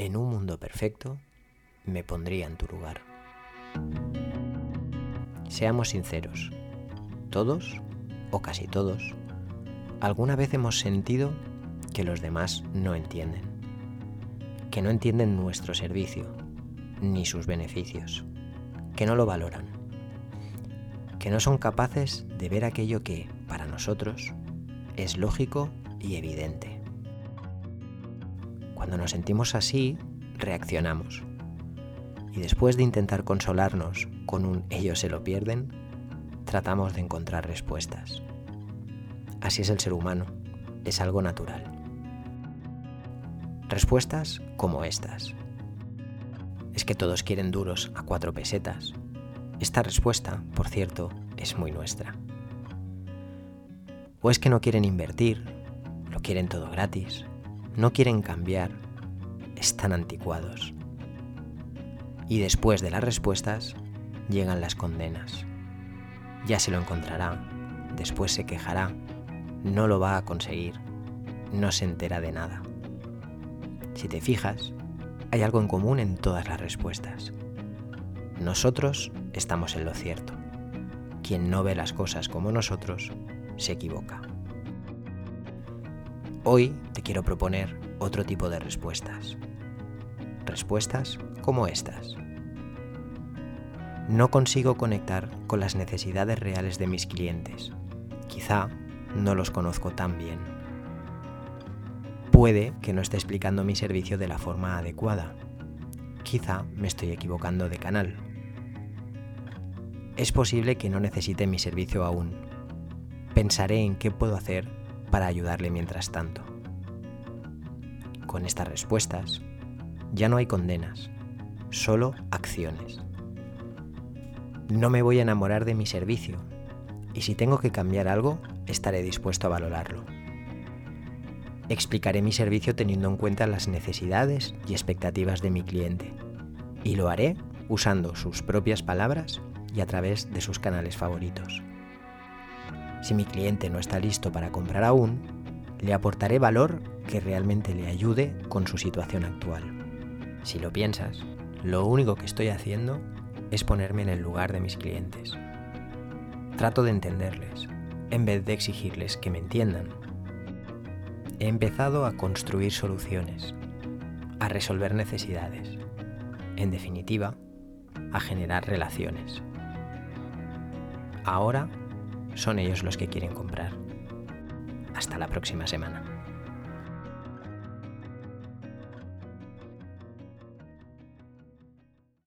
en un mundo perfecto, me pondría en tu lugar. Seamos sinceros, todos, o casi todos, alguna vez hemos sentido que los demás no entienden, que no entienden nuestro servicio, ni sus beneficios, que no lo valoran, que no son capaces de ver aquello que, para nosotros, es lógico y evidente. Cuando nos sentimos así, reaccionamos. Y después de intentar consolarnos con un ellos se lo pierden, tratamos de encontrar respuestas. Así es el ser humano, es algo natural. Respuestas como estas. Es que todos quieren duros a cuatro pesetas. Esta respuesta, por cierto, es muy nuestra. O es que no quieren invertir, lo quieren todo gratis, no quieren cambiar, están anticuados. Y después de las respuestas llegan las condenas. Ya se lo encontrará, después se quejará, no lo va a conseguir, no se entera de nada. Si te fijas, hay algo en común en todas las respuestas. Nosotros estamos en lo cierto. Quien no ve las cosas como nosotros se equivoca. Hoy quiero proponer otro tipo de respuestas. Respuestas como estas. No consigo conectar con las necesidades reales de mis clientes. Quizá no los conozco tan bien. Puede que no esté explicando mi servicio de la forma adecuada. Quizá me estoy equivocando de canal. Es posible que no necesite mi servicio aún. Pensaré en qué puedo hacer para ayudarle mientras tanto. Con estas respuestas, ya no hay condenas, solo acciones. No me voy a enamorar de mi servicio, y si tengo que cambiar algo, estaré dispuesto a valorarlo. Explicaré mi servicio teniendo en cuenta las necesidades y expectativas de mi cliente, y lo haré usando sus propias palabras y a través de sus canales favoritos. Si mi cliente no está listo para comprar aún, le aportaré valor que realmente le ayude con su situación actual. Si lo piensas, lo único que estoy haciendo es ponerme en el lugar de mis clientes. Trato de entenderles, en vez de exigirles que me entiendan. He empezado a construir soluciones, a resolver necesidades, en definitiva, a generar relaciones. Ahora son ellos los que quieren comprar. Hasta la próxima semana.